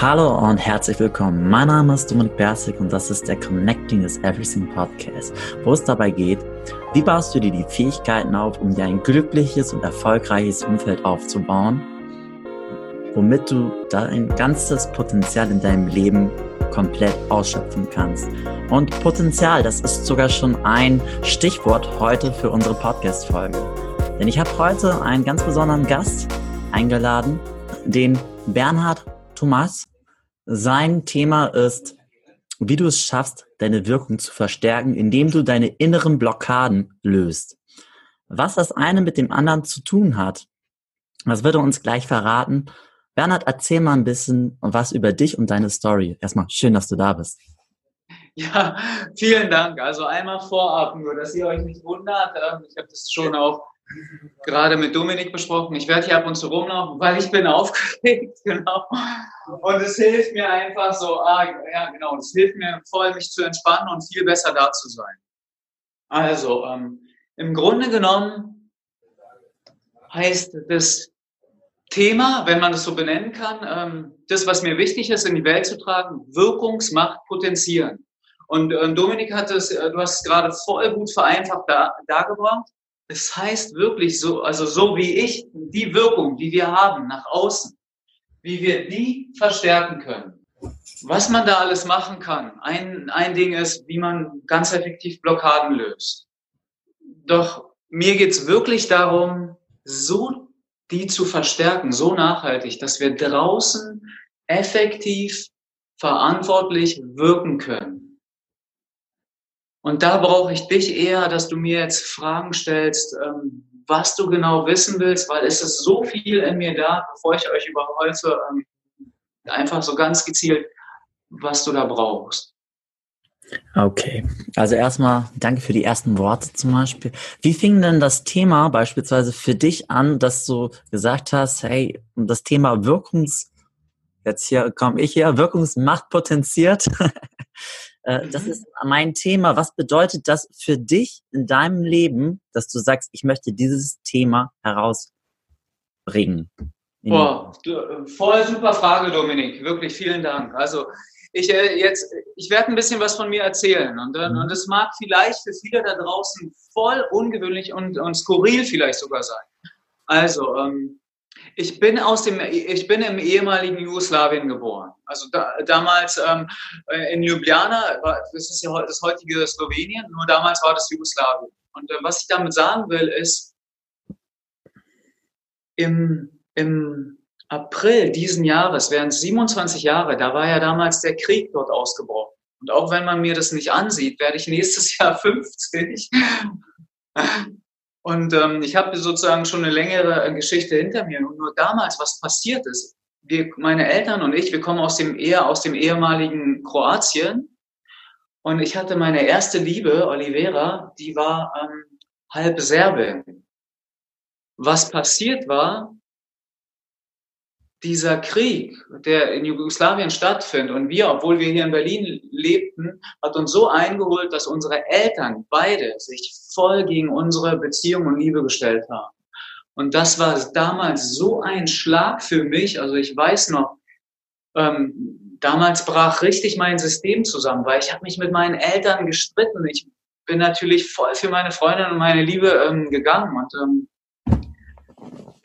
Hallo und herzlich willkommen. Mein Name ist Dominik Bersig und das ist der Connecting is Everything Podcast, wo es dabei geht, wie baust du dir die Fähigkeiten auf, um dir ein glückliches und erfolgreiches Umfeld aufzubauen, womit du dein ganzes Potenzial in deinem Leben komplett ausschöpfen kannst. Und Potenzial, das ist sogar schon ein Stichwort heute für unsere Podcast-Folge. Denn ich habe heute einen ganz besonderen Gast eingeladen, den Bernhard Thomas. Sein Thema ist, wie du es schaffst, deine Wirkung zu verstärken, indem du deine inneren Blockaden löst. Was das eine mit dem anderen zu tun hat, das wird er uns gleich verraten. Bernhard, erzähl mal ein bisschen was über dich und deine Story. Erstmal schön, dass du da bist. Ja, vielen Dank. Also einmal vorab, nur dass ihr euch nicht wundert. Ähm, ich habe das schon auch gerade mit Dominik besprochen. Ich werde hier ab und zu rumlaufen, weil ich bin aufgeregt, genau. Und es hilft mir einfach so, ah, ja genau, es hilft mir voll, mich zu entspannen und viel besser da zu sein. Also, ähm, im Grunde genommen heißt das Thema, wenn man das so benennen kann, ähm, das, was mir wichtig ist, in die Welt zu tragen, Wirkungsmacht potenzieren. Und ähm, Dominik hat es, äh, du hast es gerade voll gut vereinfacht da, dargebracht. Es heißt wirklich so, also so wie ich, die Wirkung, die wir haben nach außen, wie wir die verstärken können. Was man da alles machen kann. Ein, ein Ding ist, wie man ganz effektiv Blockaden löst. Doch mir geht's wirklich darum, so die zu verstärken, so nachhaltig, dass wir draußen effektiv verantwortlich wirken können. Und da brauche ich dich eher, dass du mir jetzt Fragen stellst, ähm, was du genau wissen willst, weil es ist so viel in mir da, bevor ich euch überholte, ähm, einfach so ganz gezielt, was du da brauchst. Okay, also erstmal danke für die ersten Worte zum Beispiel. Wie fing denn das Thema beispielsweise für dich an, dass du gesagt hast, hey, das Thema Wirkungs, jetzt hier komme ich her, Wirkungsmacht potenziert. Äh, das mhm. ist mein Thema. Was bedeutet das für dich in deinem Leben, dass du sagst, ich möchte dieses Thema herausbringen? Boah, äh, voll super Frage, Dominik. Wirklich vielen Dank. Also ich äh, jetzt, ich werde ein bisschen was von mir erzählen und, äh, mhm. und es mag vielleicht für viele da draußen voll ungewöhnlich und, und skurril vielleicht sogar sein. Also ähm, ich bin aus dem, ich bin im ehemaligen Jugoslawien geboren. Also da, damals ähm, äh, in Ljubljana, das ist ja das heutige Slowenien, nur damals war das Jugoslawien. Und äh, was ich damit sagen will, ist, im, im April diesen Jahres, während 27 Jahre, da war ja damals der Krieg dort ausgebrochen. Und auch wenn man mir das nicht ansieht, werde ich nächstes Jahr 50. Und ähm, ich habe sozusagen schon eine längere äh, Geschichte hinter mir. Und nur damals, was passiert ist, wir, meine Eltern und ich, wir kommen aus dem eher aus dem ehemaligen Kroatien. Und ich hatte meine erste Liebe, Olivera, die war ähm, halb Serbin. Was passiert war, dieser Krieg, der in Jugoslawien stattfindet und wir, obwohl wir hier in Berlin lebten, hat uns so eingeholt, dass unsere Eltern beide sich voll gegen unsere Beziehung und Liebe gestellt haben. Und das war damals so ein Schlag für mich. Also ich weiß noch, ähm, damals brach richtig mein System zusammen, weil ich habe mich mit meinen Eltern gestritten. Ich bin natürlich voll für meine Freundin und meine Liebe ähm, gegangen und ähm,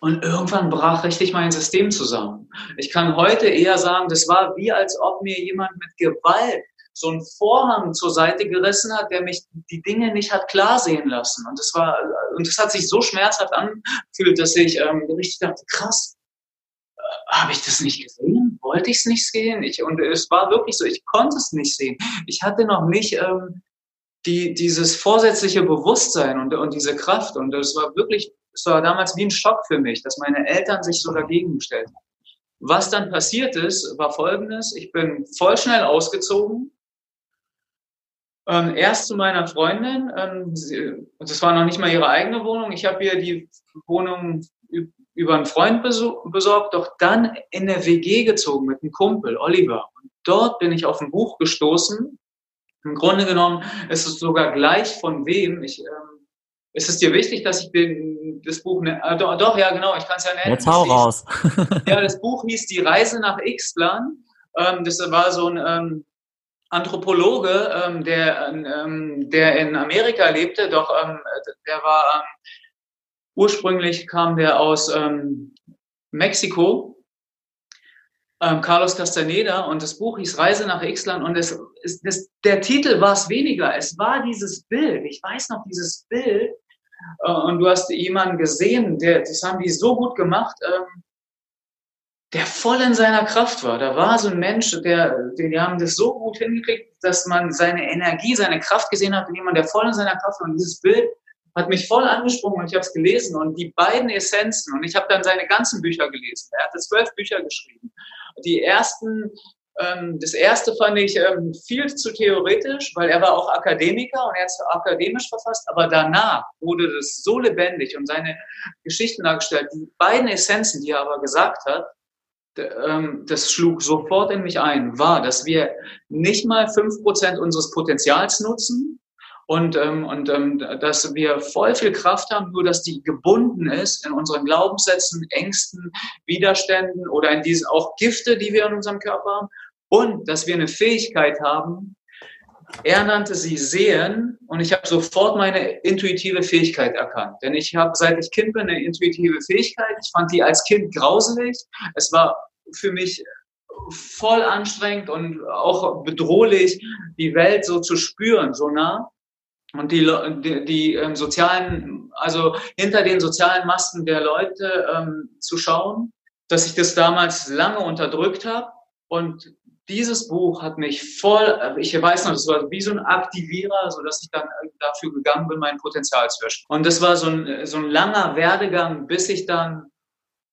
und irgendwann brach richtig mein System zusammen. Ich kann heute eher sagen, das war wie als ob mir jemand mit Gewalt so einen Vorhang zur Seite gerissen hat, der mich die Dinge nicht hat klar sehen lassen. Und das war, und das hat sich so schmerzhaft angefühlt, dass ich ähm, richtig dachte, krass, äh, habe ich das nicht gesehen? Wollte ich es nicht sehen? Ich, und es war wirklich so, ich konnte es nicht sehen. Ich hatte noch nicht ähm, die, dieses vorsätzliche Bewusstsein und, und diese Kraft. Und es war wirklich es war damals wie ein Schock für mich, dass meine Eltern sich so dagegen gestellt haben. Was dann passiert ist, war folgendes. Ich bin voll schnell ausgezogen. Ähm, erst zu meiner Freundin. Ähm, sie, das war noch nicht mal ihre eigene Wohnung. Ich habe ihr die Wohnung über einen Freund besorgt, doch dann in der WG gezogen mit einem Kumpel, Oliver. Und dort bin ich auf ein Buch gestoßen. Im Grunde genommen ist es sogar gleich von wem. Ich ähm, ist es dir wichtig, dass ich den, das Buch, ne, äh, doch, doch, ja, genau, ich kann es ja nennen. Jetzt hau raus. ja, das Buch hieß Die Reise nach Ixtlan Ähm, das war so ein ähm, Anthropologe, ähm, der, ähm, der in Amerika lebte, doch ähm, der war ähm, ursprünglich kam der aus ähm, Mexiko, ähm, Carlos Castaneda, und das Buch hieß Reise nach Ixland und es, es, das, der Titel war es weniger, es war dieses Bild, ich weiß noch dieses Bild, äh, und du hast jemanden gesehen, der, das haben die so gut gemacht, ähm, der voll in seiner Kraft war. Da war so ein Mensch, der, die haben das so gut hingekriegt, dass man seine Energie, seine Kraft gesehen hat, jemand, der voll in seiner Kraft war. Und dieses Bild hat mich voll angesprungen und ich habe es gelesen. Und die beiden Essenzen, und ich habe dann seine ganzen Bücher gelesen. Er hatte zwölf Bücher geschrieben. Die ersten, ähm, das erste fand ich ähm, viel zu theoretisch, weil er war auch Akademiker und er hat es akademisch verfasst. Aber danach wurde das so lebendig und seine Geschichten dargestellt. Die beiden Essenzen, die er aber gesagt hat, ähm, das schlug sofort in mich ein, war, dass wir nicht mal fünf Prozent unseres Potenzials nutzen und, ähm, und ähm, dass wir voll viel Kraft haben, nur dass die gebunden ist in unseren Glaubenssätzen, Ängsten, Widerständen oder in diesen auch Gifte, die wir in unserem Körper haben und dass wir eine Fähigkeit haben, er nannte sie Sehen und ich habe sofort meine intuitive Fähigkeit erkannt. Denn ich habe, seit ich Kind bin, eine intuitive Fähigkeit. Ich fand die als Kind grauselig. Es war für mich voll anstrengend und auch bedrohlich, die Welt so zu spüren, so nah. Und die, die, die ähm, sozialen, also hinter den sozialen Masken der Leute ähm, zu schauen, dass ich das damals lange unterdrückt habe und dieses Buch hat mich voll, ich weiß noch, das war wie so ein Aktivierer, so dass ich dann dafür gegangen bin, mein Potenzial zu erschöpfen. Und das war so ein, so ein langer Werdegang, bis ich dann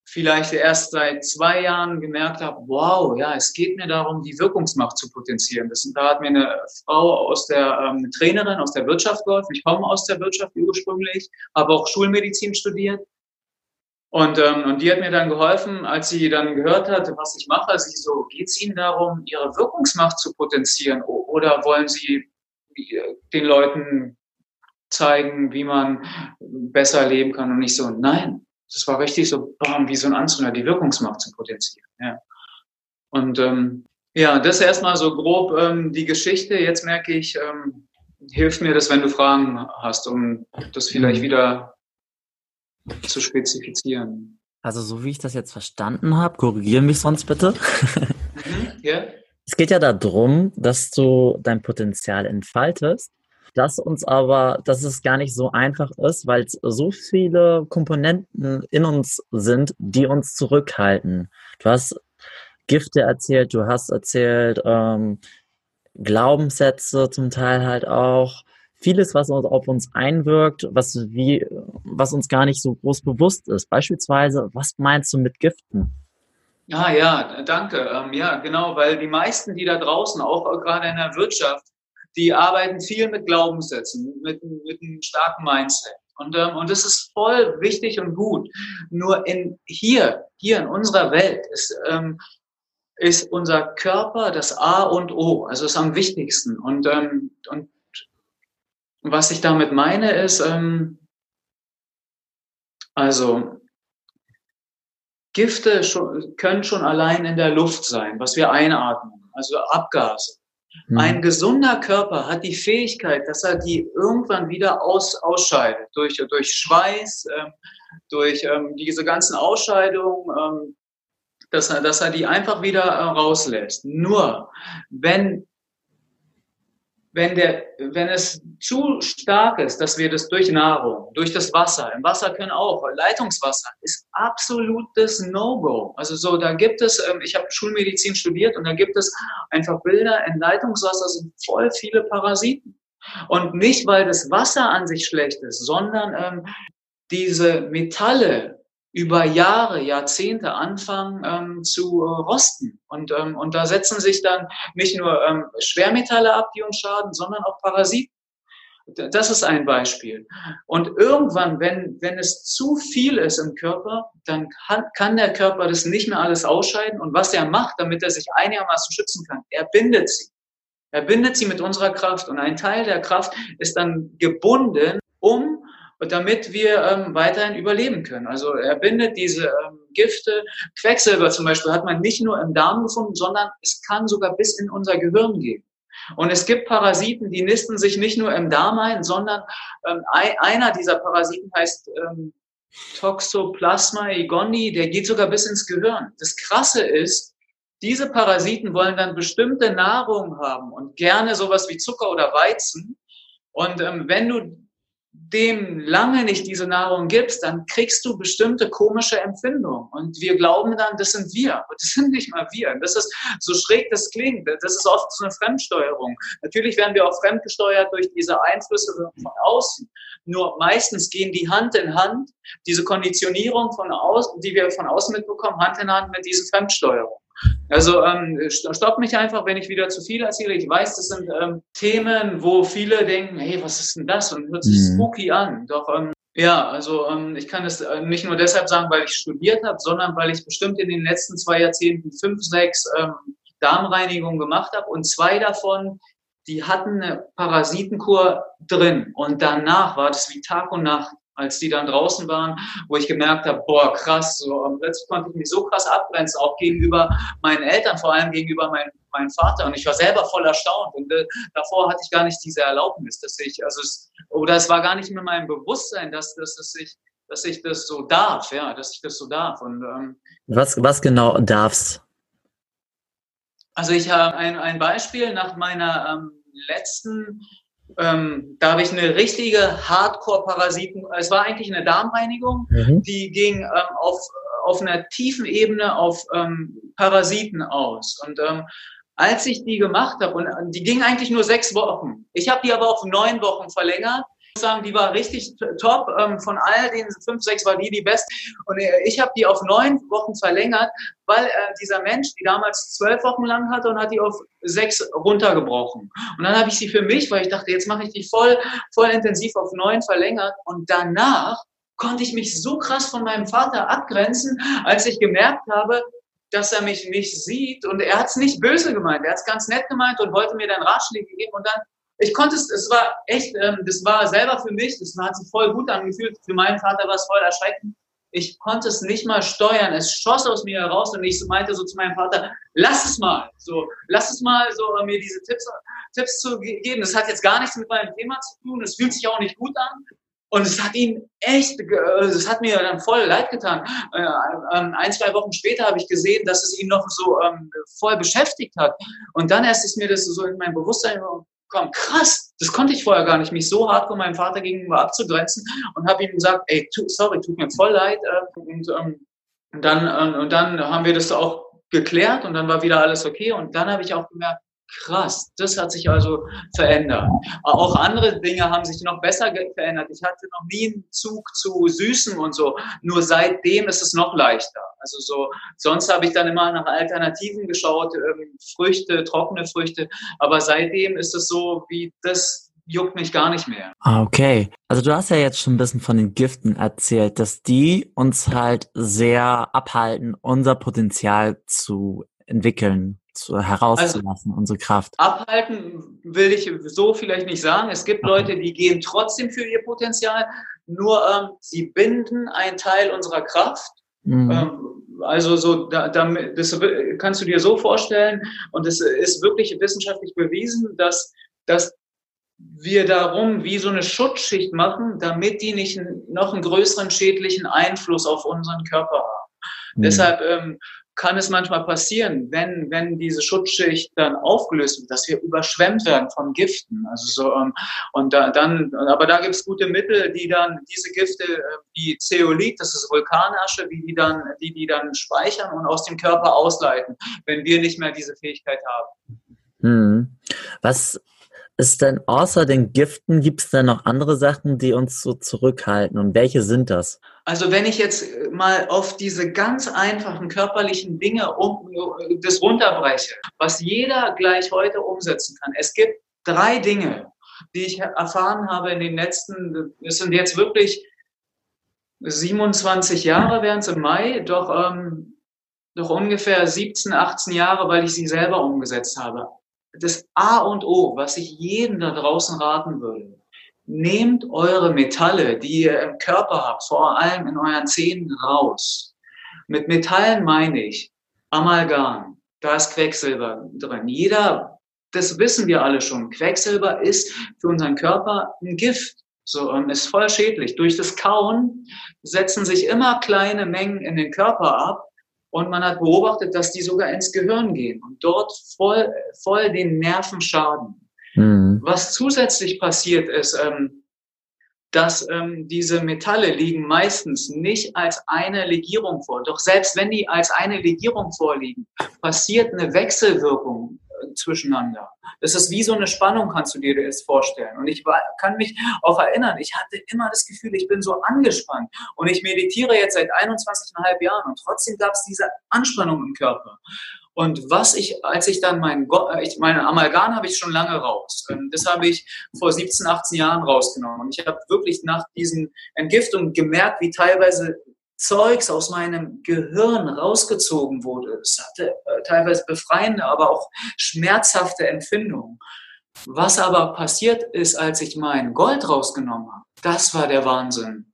vielleicht erst seit zwei Jahren gemerkt habe, wow, ja, es geht mir darum, die Wirkungsmacht zu potenzieren. Das, da hat mir eine Frau aus der ähm, Trainerin aus der Wirtschaft geholfen. Ich komme aus der Wirtschaft ursprünglich, habe auch Schulmedizin studiert und, ähm, und die hat mir dann geholfen, als sie dann gehört hat, was ich mache. Sie so, geht es Ihnen darum, Ihre Wirkungsmacht zu potenzieren oder wollen Sie äh, den Leuten zeigen, wie man besser leben kann? Und ich so, nein, das war richtig so, bam, wie so ein Anzünder, die Wirkungsmacht zu potenzieren. Ja. Und ähm, ja, das erstmal so grob ähm, die Geschichte. Jetzt merke ich, ähm, hilft mir das, wenn du Fragen hast, um das vielleicht mhm. wieder zu spezifizieren. Also so wie ich das jetzt verstanden habe, korrigiere mich sonst bitte. Mhm, yeah. Es geht ja darum, dass du dein Potenzial entfaltest, dass uns aber, dass es gar nicht so einfach ist, weil es so viele Komponenten in uns sind, die uns zurückhalten. Du hast Gifte erzählt, du hast erzählt ähm, Glaubenssätze zum Teil halt auch vieles, was auf uns einwirkt, was, wie, was uns gar nicht so groß bewusst ist. Beispielsweise, was meinst du mit Giften? Ah ja, danke. Ähm, ja, genau, weil die meisten, die da draußen, auch gerade in der Wirtschaft, die arbeiten viel mit Glaubenssätzen, mit, mit einem starken Mindset. Und, ähm, und das ist voll wichtig und gut. Nur in, hier, hier in unserer Welt ist, ähm, ist unser Körper das A und O, also ist am wichtigsten. Und, ähm, und was ich damit meine ist, ähm, also Gifte schon, können schon allein in der Luft sein, was wir einatmen, also Abgase. Mhm. Ein gesunder Körper hat die Fähigkeit, dass er die irgendwann wieder aus, ausscheidet, durch, durch Schweiß, ähm, durch ähm, diese ganzen Ausscheidungen, ähm, dass, er, dass er die einfach wieder äh, rauslässt. Nur wenn wenn, der, wenn es zu stark ist, dass wir das durch Nahrung, durch das Wasser, im Wasser können auch, Leitungswasser ist absolutes No-Go. Also so, da gibt es, ähm, ich habe Schulmedizin studiert und da gibt es einfach Bilder, in Leitungswasser sind voll viele Parasiten. Und nicht, weil das Wasser an sich schlecht ist, sondern ähm, diese Metalle, über Jahre, Jahrzehnte anfangen ähm, zu äh, rosten. Und, ähm, und da setzen sich dann nicht nur ähm, Schwermetalle ab, die uns schaden, sondern auch Parasiten. Das ist ein Beispiel. Und irgendwann, wenn, wenn es zu viel ist im Körper, dann kann, kann der Körper das nicht mehr alles ausscheiden. Und was er macht, damit er sich einigermaßen schützen kann, er bindet sie. Er bindet sie mit unserer Kraft. Und ein Teil der Kraft ist dann gebunden, um damit wir ähm, weiterhin überleben können. Also er bindet diese ähm, Gifte. Quecksilber zum Beispiel hat man nicht nur im Darm gefunden, sondern es kann sogar bis in unser Gehirn gehen. Und es gibt Parasiten, die nisten sich nicht nur im Darm ein, sondern ähm, einer dieser Parasiten heißt ähm, Toxoplasma egoni, der geht sogar bis ins Gehirn. Das Krasse ist, diese Parasiten wollen dann bestimmte Nahrung haben und gerne sowas wie Zucker oder Weizen. Und ähm, wenn du dem lange nicht diese Nahrung gibst, dann kriegst du bestimmte komische Empfindungen. Und wir glauben dann, das sind wir. Und das sind nicht mal wir. Das ist so schräg das klingt. Das ist oft so eine Fremdsteuerung. Natürlich werden wir auch fremdgesteuert durch diese Einflüsse von außen. Nur meistens gehen die Hand in Hand, diese Konditionierung von außen, die wir von außen mitbekommen, Hand in Hand mit dieser Fremdsteuerung. Also ähm, stopp mich einfach, wenn ich wieder zu viel erzähle. Ich weiß, das sind ähm, Themen, wo viele denken, hey, was ist denn das? Und hört sich mhm. spooky an. Doch ähm, ja, also ähm, ich kann es äh, nicht nur deshalb sagen, weil ich studiert habe, sondern weil ich bestimmt in den letzten zwei Jahrzehnten fünf, sechs ähm, Darmreinigungen gemacht habe und zwei davon, die hatten eine Parasitenkur drin und danach war das wie Tag und Nacht als die dann draußen waren, wo ich gemerkt habe, boah, krass, so plötzlich konnte ich mich so krass abgrenzen, auch gegenüber meinen Eltern, vor allem gegenüber meinem mein Vater. Und ich war selber voll erstaunt. Und äh, davor hatte ich gar nicht diese Erlaubnis, dass ich, also es, oder es war gar nicht mehr mein Bewusstsein, dass, dass, dass ich dass ich das so darf, ja, dass ich das so darf. Und, ähm, was, was genau darfst? Also ich habe ein, ein Beispiel nach meiner ähm, letzten ähm, da habe ich eine richtige Hardcore-Parasiten. Es war eigentlich eine Darmreinigung, mhm. die ging ähm, auf, auf einer tiefen Ebene auf ähm, Parasiten aus. Und ähm, als ich die gemacht habe, und die ging eigentlich nur sechs Wochen. Ich habe die aber auf neun Wochen verlängert sagen, die war richtig top. Ähm, von all den fünf, sechs war die die beste. Und äh, ich habe die auf neun Wochen verlängert, weil äh, dieser Mensch die damals zwölf Wochen lang hatte und hat die auf sechs runtergebrochen. Und dann habe ich sie für mich, weil ich dachte, jetzt mache ich die voll, voll intensiv auf neun verlängert. Und danach konnte ich mich so krass von meinem Vater abgrenzen, als ich gemerkt habe, dass er mich nicht sieht und er hat es nicht böse gemeint, er hat es ganz nett gemeint und wollte mir dann Ratschläge geben und dann ich konnte es, es war echt, ähm, das war selber für mich, das hat sich voll gut angefühlt. Für meinen Vater war es voll erschreckend. Ich konnte es nicht mal steuern. Es schoss aus mir heraus und ich meinte so zu meinem Vater, lass es mal, so, lass es mal, so mir diese Tipps, Tipps zu geben. Das hat jetzt gar nichts mit meinem Thema zu tun. Es fühlt sich auch nicht gut an. Und es hat ihn echt, es hat mir dann voll leid getan. Äh, ähm, ein, zwei Wochen später habe ich gesehen, dass es ihn noch so ähm, voll beschäftigt hat. Und dann erst ist mir das so in mein Bewusstsein komm, krass, das konnte ich vorher gar nicht, mich so hart von meinem Vater gegenüber abzugrenzen und habe ihm gesagt, ey, tu, sorry, tut mir voll leid. Äh, und, ähm, und, dann, äh, und dann haben wir das auch geklärt und dann war wieder alles okay. Und dann habe ich auch gemerkt, Krass, das hat sich also verändert. Auch andere Dinge haben sich noch besser verändert. Ich hatte noch nie einen Zug zu Süßen und so. Nur seitdem ist es noch leichter. Also so, sonst habe ich dann immer nach Alternativen geschaut, ähm, Früchte, trockene Früchte. Aber seitdem ist es so, wie das juckt mich gar nicht mehr. Ah, okay. Also du hast ja jetzt schon ein bisschen von den Giften erzählt, dass die uns halt sehr abhalten, unser Potenzial zu entwickeln zu, herauszulassen, also, unsere Kraft. Abhalten will ich so vielleicht nicht sagen. Es gibt okay. Leute, die gehen trotzdem für ihr Potenzial, nur ähm, sie binden einen Teil unserer Kraft. Mhm. Ähm, also so, da, damit, das kannst du dir so vorstellen und es ist wirklich wissenschaftlich bewiesen, dass, dass wir darum wie so eine Schutzschicht machen, damit die nicht noch einen größeren schädlichen Einfluss auf unseren Körper haben. Mhm. Deshalb ähm, kann es manchmal passieren, wenn, wenn diese Schutzschicht dann aufgelöst wird, dass wir überschwemmt werden von Giften. Also so, ähm, und da, dann, aber da gibt es gute Mittel, die dann diese Gifte, äh, wie Zeolit, das ist Vulkanasche, wie die dann, die, die dann speichern und aus dem Körper ausleiten, wenn wir nicht mehr diese Fähigkeit haben. Hm. Was ist denn außer den Giften, gibt es denn noch andere Sachen, die uns so zurückhalten? Und welche sind das? Also wenn ich jetzt äh, mal auf diese ganz einfachen körperlichen Dinge um, äh, das runterbreche, was jeder gleich heute umsetzen kann. Es gibt drei Dinge, die ich erfahren habe in den letzten, es sind jetzt wirklich 27 Jahre wären es im Mai, doch, ähm, doch ungefähr 17, 18 Jahre, weil ich sie selber umgesetzt habe. Das A und O, was ich jedem da draußen raten würde, nehmt eure Metalle, die ihr im Körper habt, vor allem in euren Zähnen, raus. Mit Metallen meine ich Amalgam, da ist Quecksilber drin. Jeder, das wissen wir alle schon, Quecksilber ist für unseren Körper ein Gift. So, ist voll schädlich. Durch das Kauen setzen sich immer kleine Mengen in den Körper ab und man hat beobachtet, dass die sogar ins Gehirn gehen und dort voll, voll den Nerven schaden. Mhm. Was zusätzlich passiert ist, ähm, dass ähm, diese Metalle liegen meistens nicht als eine Legierung vor. Doch selbst wenn die als eine Legierung vorliegen, passiert eine Wechselwirkung zwischeneinander. Das ist wie so eine Spannung, kannst du dir das vorstellen. Und ich war, kann mich auch erinnern, ich hatte immer das Gefühl, ich bin so angespannt. Und ich meditiere jetzt seit 21,5 Jahren und trotzdem gab es diese Anspannung im Körper. Und was ich, als ich dann mein, äh, ich meine Amalgam habe ich schon lange raus. Das habe ich vor 17, 18 Jahren rausgenommen. Und ich habe wirklich nach diesen Entgiftungen gemerkt, wie teilweise Zeugs aus meinem Gehirn rausgezogen wurde. Es hatte äh, teilweise befreiende, aber auch schmerzhafte Empfindungen. Was aber passiert ist, als ich mein Gold rausgenommen habe, das war der Wahnsinn.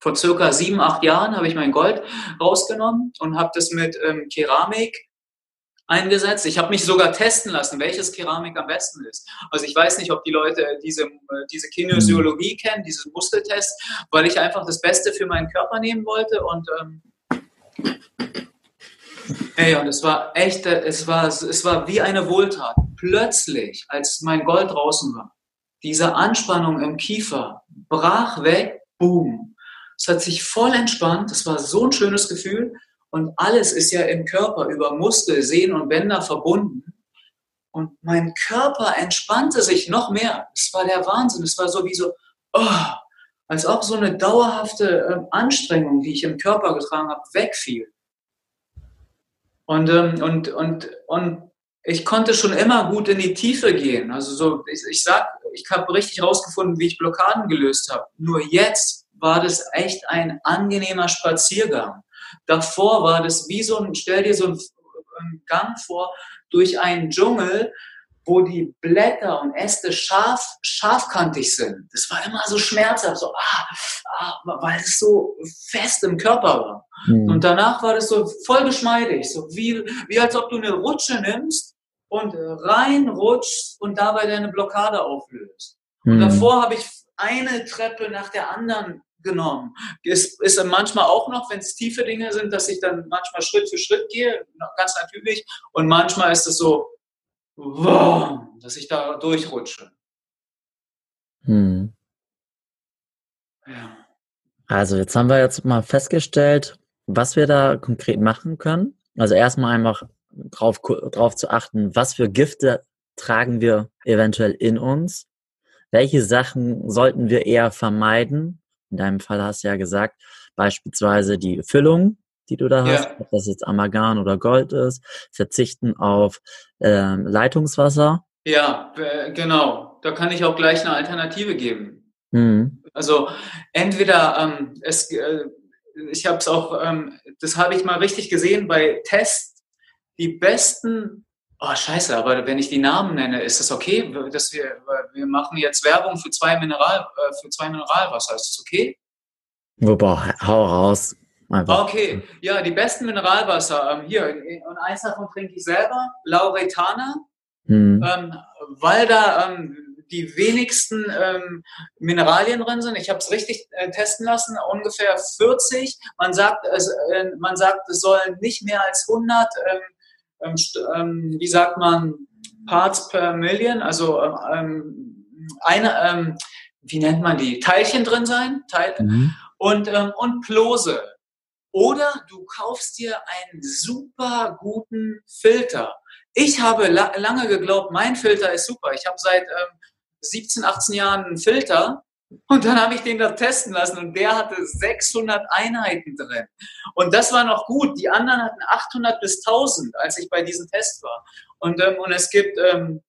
Vor circa sieben, acht Jahren habe ich mein Gold rausgenommen und habe das mit ähm, Keramik eingesetzt. Ich habe mich sogar testen lassen, welches Keramik am besten ist. Also ich weiß nicht, ob die Leute diese, äh, diese Kinesiologie kennen, diesen Muskeltest, weil ich einfach das Beste für meinen Körper nehmen wollte und ähm, Ey, und es war echt, es war, es war wie eine Wohltat. Plötzlich, als mein Gold draußen war, diese Anspannung im Kiefer brach weg, boom. Es hat sich voll entspannt. Es war so ein schönes Gefühl. Und alles ist ja im Körper über Muskel, Sehnen und Bänder verbunden. Und mein Körper entspannte sich noch mehr. Es war der Wahnsinn. Es war sowieso, oh, als ob so eine dauerhafte ähm, Anstrengung, die ich im Körper getragen habe, wegfiel. Und, ähm, und, und, und ich konnte schon immer gut in die Tiefe gehen. Also so, ich, ich sag, ich habe richtig rausgefunden, wie ich Blockaden gelöst habe. Nur jetzt war das echt ein angenehmer Spaziergang. Davor war das wie so ein, stell dir so einen Gang vor durch einen Dschungel, wo die Blätter und Äste scharf, scharfkantig sind. Das war immer so schmerzhaft, so, ah, ah, weil es so fest im Körper war. Mhm. Und danach war das so voll geschmeidig, so wie, wie als ob du eine Rutsche nimmst und reinrutschst und dabei deine Blockade auflöst. Mhm. Und davor habe ich eine Treppe nach der anderen genommen. Ist, ist manchmal auch noch, wenn es tiefe Dinge sind, dass ich dann manchmal Schritt für Schritt gehe, ganz natürlich. Und manchmal ist es so, wow, dass ich da durchrutsche. Hm. Ja. Also jetzt haben wir jetzt mal festgestellt, was wir da konkret machen können. Also erstmal einfach drauf, drauf zu achten, was für Gifte tragen wir eventuell in uns. Welche Sachen sollten wir eher vermeiden? In deinem Fall hast du ja gesagt, beispielsweise die Füllung, die du da hast, ja. ob das jetzt Amalgam oder Gold ist, verzichten auf ähm, Leitungswasser. Ja, genau. Da kann ich auch gleich eine Alternative geben. Mhm. Also entweder ähm, es, äh, ich habe es auch, ähm, das habe ich mal richtig gesehen bei Tests, die besten Oh, scheiße, aber wenn ich die Namen nenne, ist das okay, dass wir, wir machen jetzt Werbung für zwei Mineral, äh, für zwei Mineralwasser. Ist das okay? Wobei, hau raus. Einfach. Okay, ja, die besten Mineralwasser. Ähm, hier, und eins davon trinke ich selber, Lauretana, hm. ähm, weil da ähm, die wenigsten ähm, Mineralien drin sind. Ich habe es richtig äh, testen lassen, ungefähr 40. Man sagt, es, äh, man sagt, es sollen nicht mehr als 100 ähm, ähm, ähm, wie sagt man, Parts per Million, also ähm, eine, ähm, wie nennt man die, Teilchen drin sein, Teil, mhm. und, ähm, und Plose. Oder du kaufst dir einen super guten Filter. Ich habe la lange geglaubt, mein Filter ist super. Ich habe seit 17, 18 Jahren einen Filter und dann habe ich den da testen lassen und der hatte 600 Einheiten drin. Und das war noch gut. Die anderen hatten 800 bis 1000, als ich bei diesem Test war. Und, ähm, und, es, gibt, ähm,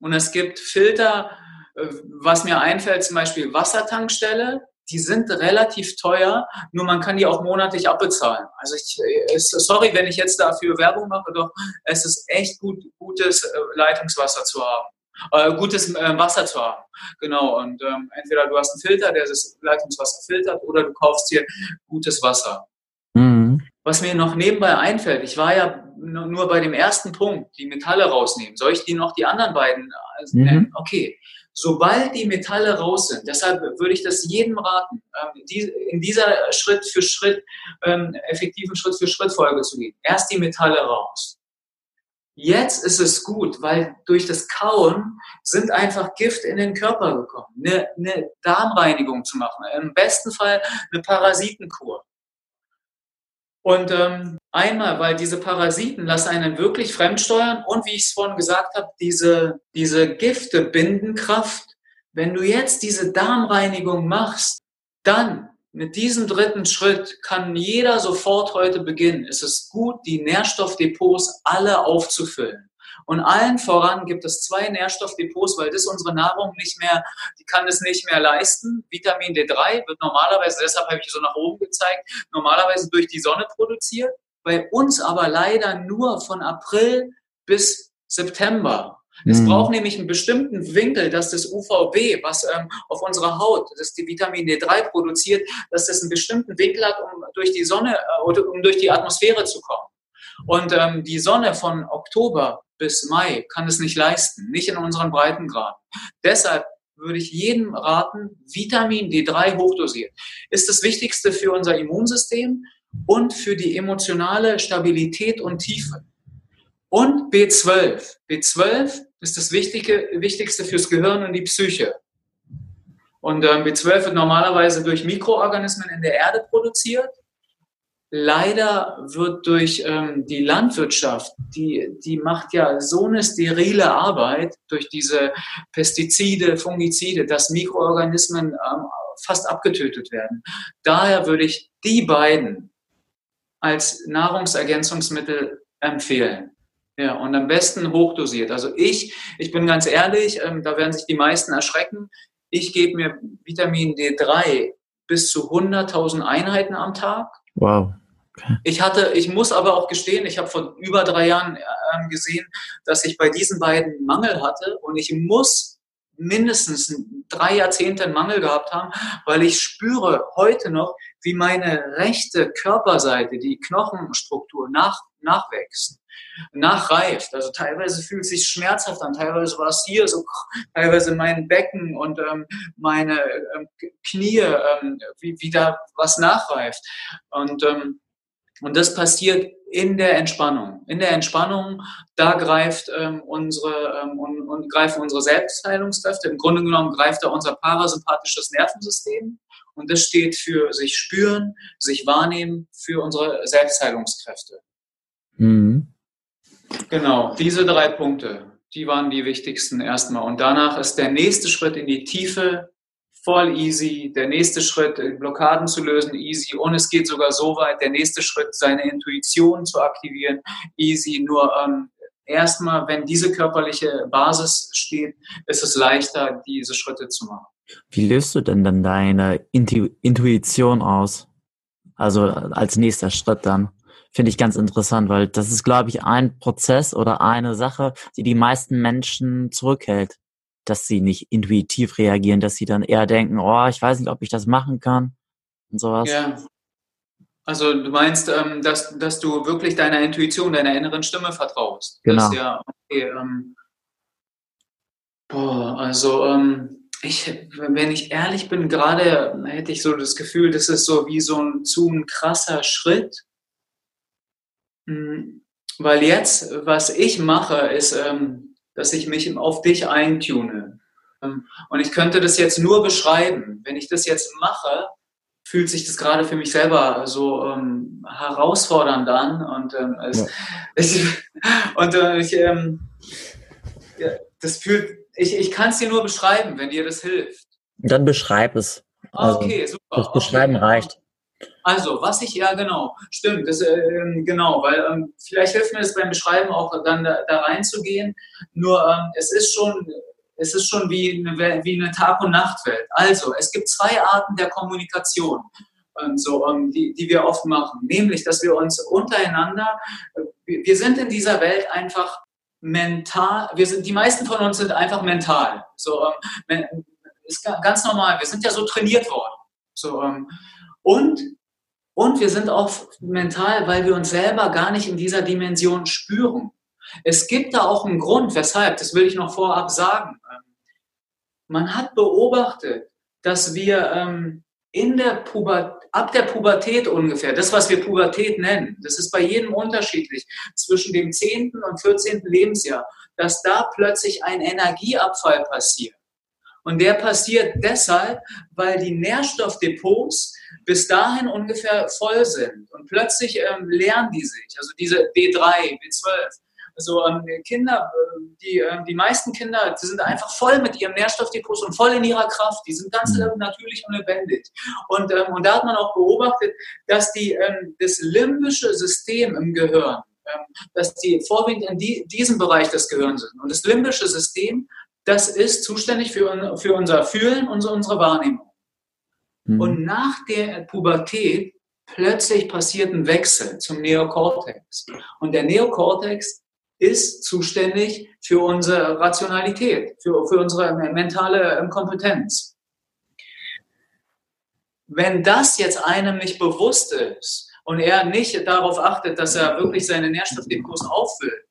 und es gibt Filter, äh, was mir einfällt, zum Beispiel Wassertankstelle. Die sind relativ teuer, nur man kann die auch monatlich abbezahlen. Also ich, äh, sorry, wenn ich jetzt dafür Werbung mache, doch es ist echt gut, gutes äh, Leitungswasser zu haben. Äh, gutes äh, Wasser zu haben. Genau. Und ähm, entweder du hast einen Filter, der das Leitungswasser filtert, oder du kaufst dir gutes Wasser. Mhm. Was mir noch nebenbei einfällt, ich war ja nur bei dem ersten Punkt, die Metalle rausnehmen. Soll ich die noch die anderen beiden nennen? Mhm. Okay. Sobald die Metalle raus sind, deshalb würde ich das jedem raten, ähm, in dieser Schritt für Schritt, ähm, effektiven Schritt für Schritt Folge zu gehen. Erst die Metalle raus. Jetzt ist es gut, weil durch das Kauen sind einfach Gift in den Körper gekommen. Eine, eine Darmreinigung zu machen. Im besten Fall eine Parasitenkur. Und ähm, einmal, weil diese Parasiten lassen einen wirklich fremdsteuern und wie ich es vorhin gesagt habe, diese, diese Gifte binden Kraft. Wenn du jetzt diese Darmreinigung machst, dann mit diesem dritten Schritt kann jeder sofort heute beginnen. Es ist gut, die Nährstoffdepots alle aufzufüllen. Und allen voran gibt es zwei Nährstoffdepots, weil das unsere Nahrung nicht mehr, die kann es nicht mehr leisten. Vitamin D3 wird normalerweise, deshalb habe ich so nach oben gezeigt, normalerweise durch die Sonne produziert. Bei uns aber leider nur von April bis September. Es mhm. braucht nämlich einen bestimmten Winkel, dass das UVB, was ähm, auf unserer Haut, das die Vitamin D3 produziert, dass das einen bestimmten Winkel hat, um durch die Sonne äh, oder um durch die Atmosphäre zu kommen. Und ähm, die Sonne von Oktober bis Mai kann es nicht leisten, nicht in unseren Breitengraden. Deshalb würde ich jedem raten, Vitamin D3 hochdosiert. Ist das Wichtigste für unser Immunsystem und für die emotionale Stabilität und Tiefe. Und B12. B12 ist das Wichtige, Wichtigste fürs Gehirn und die Psyche. Und ähm, B12 wird normalerweise durch Mikroorganismen in der Erde produziert leider wird durch ähm, die Landwirtschaft, die, die macht ja so eine sterile Arbeit durch diese Pestizide, Fungizide, dass Mikroorganismen ähm, fast abgetötet werden. Daher würde ich die beiden als Nahrungsergänzungsmittel empfehlen. Ja, und am besten hochdosiert. Also ich, ich bin ganz ehrlich, ähm, da werden sich die meisten erschrecken. Ich gebe mir Vitamin D3 bis zu 100.000 Einheiten am Tag. Wow. Ich hatte, ich muss aber auch gestehen, ich habe vor über drei Jahren äh, gesehen, dass ich bei diesen beiden Mangel hatte und ich muss mindestens drei Jahrzehnte einen Mangel gehabt haben, weil ich spüre heute noch, wie meine rechte Körperseite, die Knochenstruktur nach, nachwächst, nachreift. Also teilweise fühlt es sich schmerzhaft an, teilweise war es hier so, teilweise mein Becken und ähm, meine ähm, Knie, ähm, wie, wie da was nachreift. Und ähm, und das passiert in der Entspannung. In der Entspannung, da greift ähm, unsere ähm, und, und greifen unsere Selbstheilungskräfte. Im Grunde genommen greift da unser parasympathisches Nervensystem. Und das steht für sich spüren, sich wahrnehmen, für unsere Selbstheilungskräfte. Mhm. Genau, diese drei Punkte, die waren die wichtigsten erstmal. Und danach ist der nächste Schritt in die Tiefe voll easy. Der nächste Schritt, äh, Blockaden zu lösen, easy. Und es geht sogar so weit, der nächste Schritt, seine Intuition zu aktivieren, easy. Nur ähm, erstmal, wenn diese körperliche Basis steht, ist es leichter, diese Schritte zu machen. Wie löst du denn dann deine Intu Intuition aus? Also als nächster Schritt dann. Finde ich ganz interessant, weil das ist, glaube ich, ein Prozess oder eine Sache, die die meisten Menschen zurückhält dass sie nicht intuitiv reagieren, dass sie dann eher denken, oh, ich weiß nicht, ob ich das machen kann und sowas. Ja. Also du meinst, ähm, dass, dass du wirklich deiner Intuition, deiner inneren Stimme vertraust. Genau. Das ja, okay, ähm, boah, also ähm, ich, wenn ich ehrlich bin, gerade hätte ich so das Gefühl, das ist so wie so ein zu ein krasser Schritt. Hm, weil jetzt, was ich mache, ist, ähm, dass ich mich auf dich eintune. Ähm, und ich könnte das jetzt nur beschreiben. Wenn ich das jetzt mache, fühlt sich das gerade für mich selber so ähm, herausfordernd an. Und, ähm, es, ja. ich, und äh, ich, ähm, ja, das fühlt, ich, ich kann es dir nur beschreiben, wenn dir das hilft. Dann beschreib es. Also, okay, super. Das Beschreiben okay. reicht. Also, was ich, ja genau, stimmt, das, äh, genau, weil ähm, vielleicht hilft mir das beim Beschreiben auch dann da, da reinzugehen. Nur ähm, es ist schon, es ist schon wie eine, wie eine Tag- und Nachtwelt. Also, es gibt zwei Arten der Kommunikation, ähm, so, ähm, die, die wir oft machen, nämlich, dass wir uns untereinander, äh, wir sind in dieser Welt einfach mental, wir sind, die meisten von uns sind einfach mental. So, ähm, ist ganz normal. Wir sind ja so trainiert worden. So, ähm, und, und wir sind auch mental, weil wir uns selber gar nicht in dieser Dimension spüren. Es gibt da auch einen Grund, weshalb, das will ich noch vorab sagen. Ähm, man hat beobachtet, dass wir ähm, in der Pubertät, ab der Pubertät ungefähr, das, was wir Pubertät nennen, das ist bei jedem unterschiedlich, zwischen dem 10. und 14. Lebensjahr, dass da plötzlich ein Energieabfall passiert. Und der passiert deshalb, weil die Nährstoffdepots bis dahin ungefähr voll sind. Und plötzlich ähm, lernen die sich, also diese B3, B12, also ähm, Kinder, äh, die, äh, die meisten Kinder, die sind einfach voll mit ihrem Nährstoffdepots und voll in ihrer Kraft. Die sind ganz mhm. natürlich und lebendig. Und, ähm, und da hat man auch beobachtet, dass die, ähm, das limbische System im Gehirn, ähm, dass die vorwiegend in die, diesem Bereich des Gehirns sind. Und das limbische System, das ist zuständig für, für unser Fühlen und unsere Wahrnehmung. Mhm. Und nach der Pubertät plötzlich passiert ein Wechsel zum Neokortex. Und der Neokortex ist zuständig für unsere Rationalität, für, für unsere mentale ähm, Kompetenz. Wenn das jetzt einem nicht bewusst ist und er nicht darauf achtet, dass er wirklich seine Nährstoffdepots auffüllt,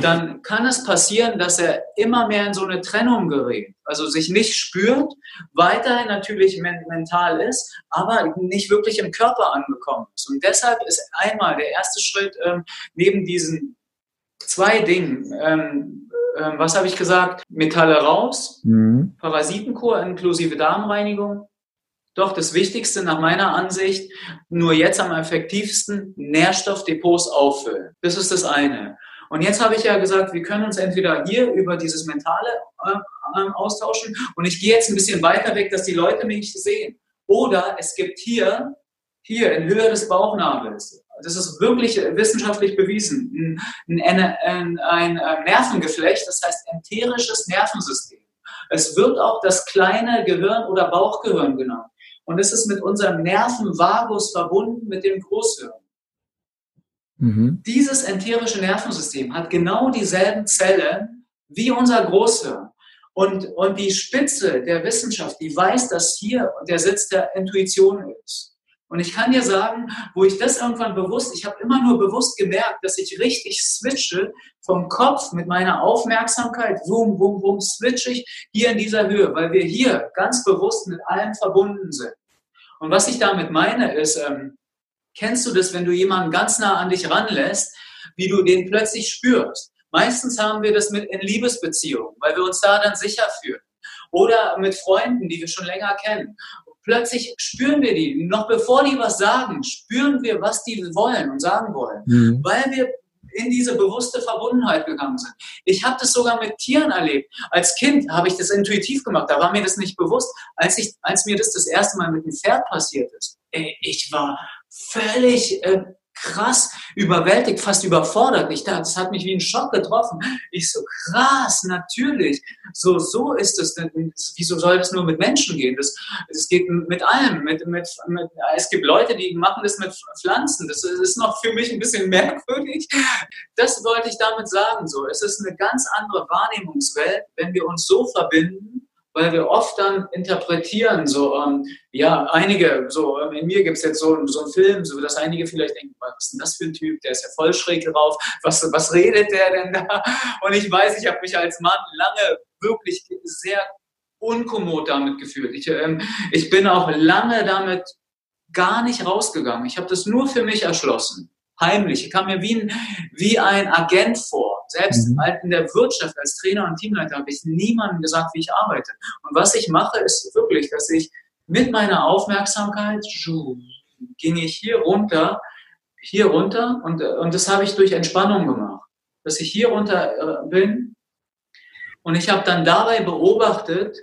dann kann es passieren, dass er immer mehr in so eine Trennung gerät. Also sich nicht spürt, weiterhin natürlich mental ist, aber nicht wirklich im Körper angekommen ist. Und deshalb ist einmal der erste Schritt ähm, neben diesen zwei Dingen. Ähm, äh, was habe ich gesagt? Metalle raus, mhm. Parasitenkur inklusive Darmreinigung. Doch das Wichtigste nach meiner Ansicht, nur jetzt am effektivsten, Nährstoffdepots auffüllen. Das ist das eine. Und jetzt habe ich ja gesagt, wir können uns entweder hier über dieses Mentale äh, äh, austauschen und ich gehe jetzt ein bisschen weiter weg, dass die Leute mich sehen. Oder es gibt hier, hier in Höhe des Bauchnabels, das ist wirklich wissenschaftlich bewiesen, ein, ein, ein, ein Nervengeflecht, das heißt enterisches Nervensystem. Es wird auch das kleine Gehirn oder Bauchgehirn genannt. Und es ist mit unserem Nervenvagus verbunden mit dem Großhirn. Mhm. Dieses enterische Nervensystem hat genau dieselben Zellen wie unser Großhirn. Und, und die Spitze der Wissenschaft, die weiß, dass hier der Sitz der Intuition ist. Und ich kann dir sagen, wo ich das irgendwann bewusst, ich habe immer nur bewusst gemerkt, dass ich richtig switche vom Kopf mit meiner Aufmerksamkeit, wum, wum, wum, switche ich hier in dieser Höhe, weil wir hier ganz bewusst mit allem verbunden sind. Und was ich damit meine ist, ähm, kennst du das, wenn du jemanden ganz nah an dich ranlässt, wie du den plötzlich spürst? Meistens haben wir das mit in Liebesbeziehungen, weil wir uns da dann sicher fühlen. Oder mit Freunden, die wir schon länger kennen. Plötzlich spüren wir die, noch bevor die was sagen, spüren wir, was die wollen und sagen wollen, mhm. weil wir in diese bewusste Verbundenheit gegangen sind. Ich habe das sogar mit Tieren erlebt. Als Kind habe ich das intuitiv gemacht, da war mir das nicht bewusst. Als, ich, als mir das das erste Mal mit dem Pferd passiert ist, ey, ich war völlig äh, krass überwältigt, fast überfordert. Ich dachte, das hat mich wie ein Schock getroffen. Ich so, krass, natürlich. So, so ist es. Wieso soll das nur mit Menschen gehen? Das, das geht mit allem. Mit, mit, mit, es gibt Leute, die machen das mit Pflanzen. Das ist noch für mich ein bisschen merkwürdig. Das wollte ich damit sagen. So, es ist eine ganz andere Wahrnehmungswelt, wenn wir uns so verbinden weil wir oft dann interpretieren, so, ähm, ja, einige, so, ähm, in mir gibt es jetzt so, so einen Film, so, dass einige vielleicht denken, was ist denn das für ein Typ, der ist ja voll schräg drauf, was, was redet der denn da? Und ich weiß, ich habe mich als Mann lange wirklich sehr unkommod damit gefühlt. Ich, ähm, ich bin auch lange damit gar nicht rausgegangen. Ich habe das nur für mich erschlossen heimlich. Ich kam mir wie ein, wie ein Agent vor. Selbst mhm. in der Wirtschaft als Trainer und Teamleiter habe ich niemandem gesagt, wie ich arbeite. Und was ich mache, ist wirklich, dass ich mit meiner Aufmerksamkeit ging ich hier runter, hier runter und, und das habe ich durch Entspannung gemacht. Dass ich hier runter äh, bin und ich habe dann dabei beobachtet,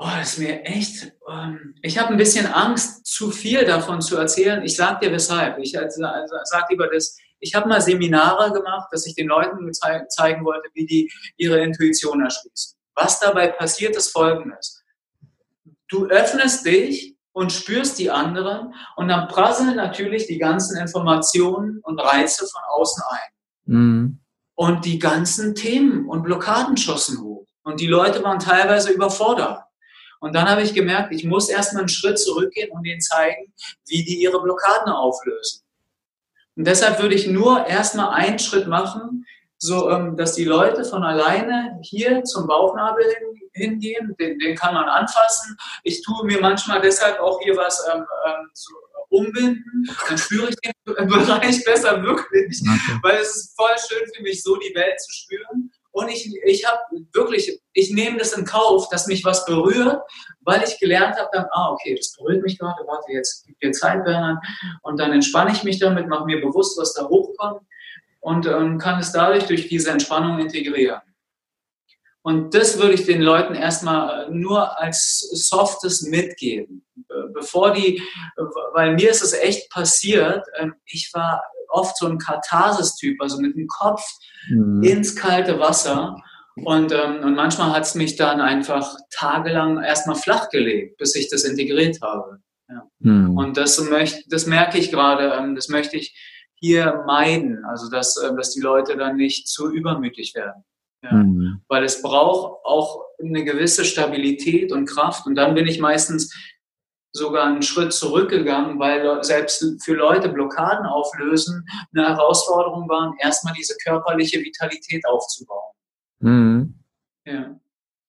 Oh, das ist mir echt. Ähm, ich habe ein bisschen Angst, zu viel davon zu erzählen. Ich sage dir weshalb. Ich also, also, sage lieber das. Ich habe mal Seminare gemacht, dass ich den Leuten zeigen wollte, wie die ihre Intuition erschließen. Was dabei passiert, ist Folgendes: Du öffnest dich und spürst die anderen und dann prasseln natürlich die ganzen Informationen und Reize von außen ein. Mhm. Und die ganzen Themen und Blockaden schossen hoch. Und die Leute waren teilweise überfordert. Und dann habe ich gemerkt, ich muss erstmal einen Schritt zurückgehen und ihnen zeigen, wie die ihre Blockaden auflösen. Und deshalb würde ich nur erstmal einen Schritt machen, so ähm, dass die Leute von alleine hier zum Bauchnabel hingehen, den, den kann man anfassen. Ich tue mir manchmal deshalb auch hier was ähm, ähm, so umbinden, dann spüre ich den Bereich besser wirklich, okay. weil es ist voll schön für mich, so die Welt zu spüren. Und ich, ich habe wirklich, ich nehme das in Kauf, dass mich was berührt, weil ich gelernt habe, dann, ah, okay, das berührt mich gerade, warte, jetzt gib dir Zeit, Bernhard. Und dann entspanne ich mich damit, mache mir bewusst, was da hochkommt und ähm, kann es dadurch durch diese Entspannung integrieren. Und das würde ich den Leuten erstmal äh, nur als softes mitgeben. Bevor die, weil mir ist es echt passiert, ähm, ich war oft so ein Katharsis-Typ, also mit dem Kopf mhm. ins kalte Wasser. Und, ähm, und manchmal hat es mich dann einfach tagelang erstmal flach gelegt, bis ich das integriert habe. Ja. Mhm. Und das, möcht, das merke ich gerade, ähm, das möchte ich hier meiden, also dass, äh, dass die Leute dann nicht zu übermütig werden. Ja. Mhm. Weil es braucht auch eine gewisse Stabilität und Kraft. Und dann bin ich meistens sogar einen Schritt zurückgegangen, weil selbst für Leute Blockaden auflösen eine Herausforderung waren, erstmal diese körperliche Vitalität aufzubauen. Mhm. Ja,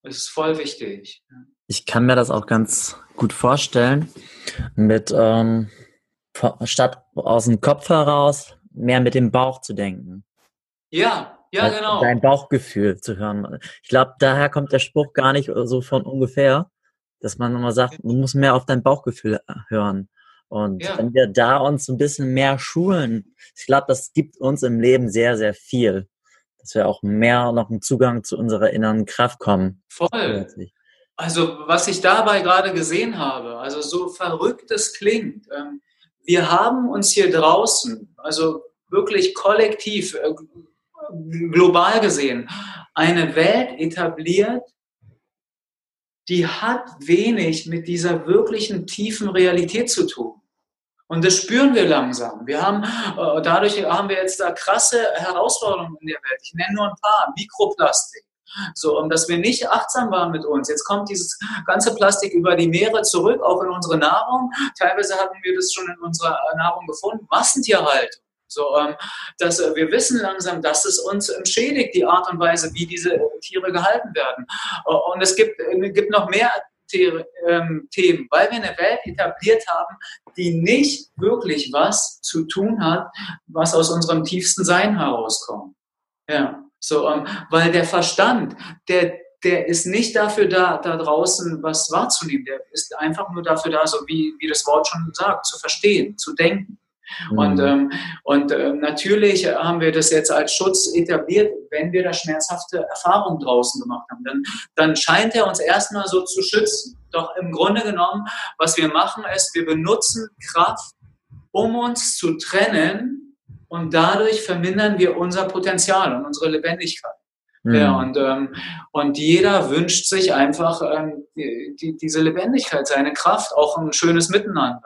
das ist voll wichtig. Ich kann mir das auch ganz gut vorstellen, mit ähm, statt aus dem Kopf heraus mehr mit dem Bauch zu denken. Ja, ja, also genau. Dein Bauchgefühl zu hören. Ich glaube, daher kommt der Spruch gar nicht so von ungefähr, dass man immer sagt, du musst mehr auf dein Bauchgefühl äh, hören. Und ja. wenn wir da uns ein bisschen mehr schulen, ich glaube, das gibt uns im Leben sehr, sehr viel. Dass wir auch mehr noch einen Zugang zu unserer inneren Kraft kommen. Voll. Also, was ich dabei gerade gesehen habe, also so verrückt es klingt, ähm, wir haben uns hier draußen, also wirklich kollektiv, äh, global gesehen, eine Welt etabliert, die hat wenig mit dieser wirklichen tiefen Realität zu tun. Und das spüren wir langsam. Wir haben, äh, dadurch haben wir jetzt da krasse Herausforderungen in der Welt. Ich nenne nur ein paar. Mikroplastik. So, und dass wir nicht achtsam waren mit uns. Jetzt kommt dieses ganze Plastik über die Meere zurück, auch in unsere Nahrung. Teilweise hatten wir das schon in unserer Nahrung gefunden. Massentierhaltung. So, ähm, dass äh, wir wissen langsam, dass es uns schädigt, die Art und Weise, wie diese Tiere gehalten werden. Äh, und es gibt, äh, gibt noch mehr ähm, Themen, weil wir eine Welt etabliert haben, die nicht wirklich was zu tun hat, was aus unserem tiefsten Sein herauskommt. Ja, so, ähm, weil der Verstand, der, der ist nicht dafür da, da draußen was wahrzunehmen. Der ist einfach nur dafür da, so wie, wie das Wort schon sagt, zu verstehen, zu denken. Mhm. Und, ähm, und äh, natürlich haben wir das jetzt als Schutz etabliert, wenn wir da schmerzhafte Erfahrungen draußen gemacht haben. Dann, dann scheint er uns erstmal so zu schützen. Doch im Grunde genommen, was wir machen, ist, wir benutzen Kraft, um uns zu trennen und dadurch vermindern wir unser Potenzial und unsere Lebendigkeit. Mhm. Ja, und, ähm, und jeder wünscht sich einfach ähm, die, die, diese Lebendigkeit, seine Kraft, auch ein schönes Miteinander.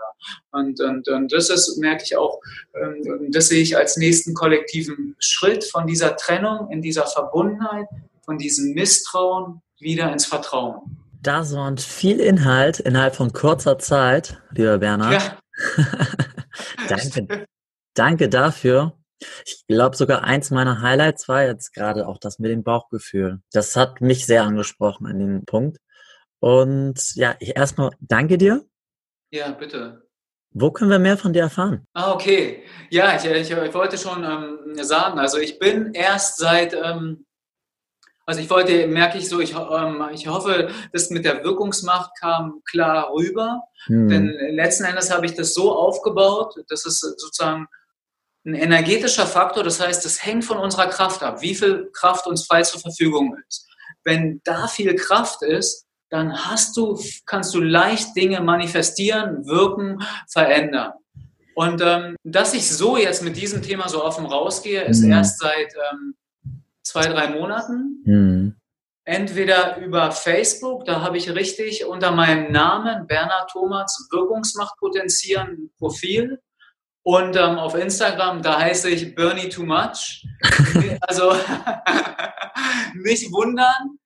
Und, und, und das ist, merke ich auch, ähm, das sehe ich als nächsten kollektiven Schritt von dieser Trennung, in dieser Verbundenheit, von diesem Misstrauen wieder ins Vertrauen. Das war viel Inhalt innerhalb von kurzer Zeit, lieber Bernhard. Ja. danke, danke dafür. Ich glaube sogar eins meiner Highlights war jetzt gerade auch das mit dem Bauchgefühl. Das hat mich sehr angesprochen an dem Punkt. Und ja, ich erstmal danke dir. Ja, bitte. Wo können wir mehr von dir erfahren? Ah, okay. Ja, ich, ich, ich wollte schon ähm, sagen, also ich bin erst seit, ähm, also ich wollte, merke ich so, ich, ähm, ich hoffe, das mit der Wirkungsmacht kam klar rüber. Hm. Denn letzten Endes habe ich das so aufgebaut, dass es sozusagen ein energetischer Faktor, das heißt, es hängt von unserer Kraft ab, wie viel Kraft uns frei zur Verfügung ist. Wenn da viel Kraft ist, dann hast du, kannst du leicht Dinge manifestieren, wirken, verändern. Und ähm, dass ich so jetzt mit diesem Thema so offen rausgehe, ist mhm. erst seit ähm, zwei, drei Monaten. Mhm. Entweder über Facebook, da habe ich richtig unter meinem Namen Bernhard Thomas Wirkungsmacht potenzieren Profil Und ähm, auf Instagram, da heiße ich Bernie Too Much. also nicht wundern.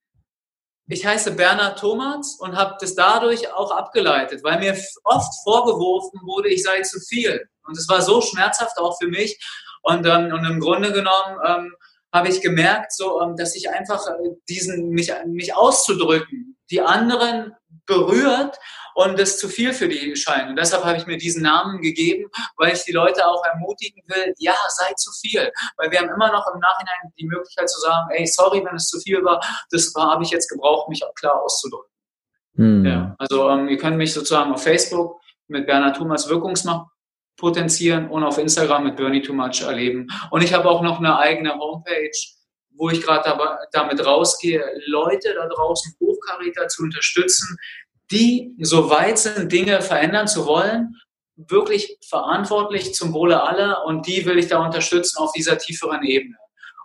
Ich heiße Bernhard Thomas und habe das dadurch auch abgeleitet, weil mir oft vorgeworfen wurde, ich sei zu viel. Und es war so schmerzhaft auch für mich. Und, ähm, und im Grunde genommen ähm, habe ich gemerkt, so, ähm, dass ich einfach äh, diesen, mich, mich auszudrücken, die anderen berührt und es zu viel für die scheint. Und deshalb habe ich mir diesen Namen gegeben, weil ich die Leute auch ermutigen will, ja, sei zu viel. Weil wir haben immer noch im Nachhinein die Möglichkeit zu sagen, ey, sorry, wenn es zu viel war, das habe ich jetzt gebraucht, mich auch klar auszudrücken. Hm. Ja, also ähm, ihr könnt mich sozusagen auf Facebook mit Bernhard Thomas Wirkungsmacht potenzieren und auf Instagram mit Bernie Too Much erleben. Und ich habe auch noch eine eigene Homepage, wo ich gerade damit rausgehe, Leute da draußen Hochkaräter zu unterstützen, die so weit sind, Dinge verändern zu wollen, wirklich verantwortlich zum Wohle aller und die will ich da unterstützen auf dieser tieferen Ebene.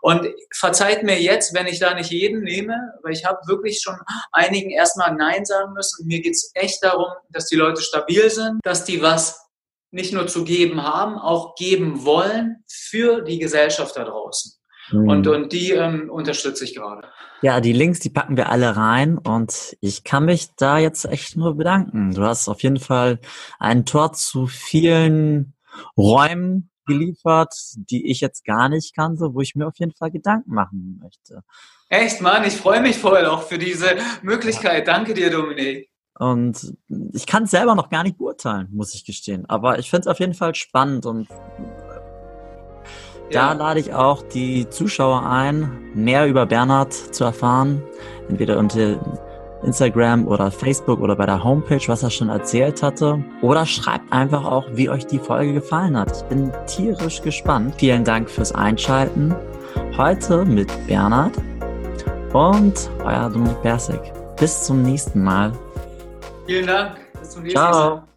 Und verzeiht mir jetzt, wenn ich da nicht jeden nehme, weil ich habe wirklich schon einigen erstmal Nein sagen müssen. Mir geht es echt darum, dass die Leute stabil sind, dass die was nicht nur zu geben haben, auch geben wollen für die Gesellschaft da draußen. Mhm. Und, und die ähm, unterstütze ich gerade. Ja, die Links, die packen wir alle rein und ich kann mich da jetzt echt nur bedanken. Du hast auf jeden Fall ein Tor zu vielen Räumen geliefert, die ich jetzt gar nicht kannte, wo ich mir auf jeden Fall Gedanken machen möchte. Echt, Mann, ich freue mich voll auch für diese Möglichkeit. Danke dir, Dominik. Und ich kann es selber noch gar nicht beurteilen, muss ich gestehen. Aber ich finde es auf jeden Fall spannend und da lade ich auch die Zuschauer ein, mehr über Bernhard zu erfahren. Entweder unter Instagram oder Facebook oder bei der Homepage, was er schon erzählt hatte. Oder schreibt einfach auch, wie euch die Folge gefallen hat. Ich bin tierisch gespannt. Vielen Dank fürs Einschalten. Heute mit Bernhard und euer Dominik Bersig. Bis zum nächsten Mal. Vielen Dank. Bis zum nächsten Mal. Ciao.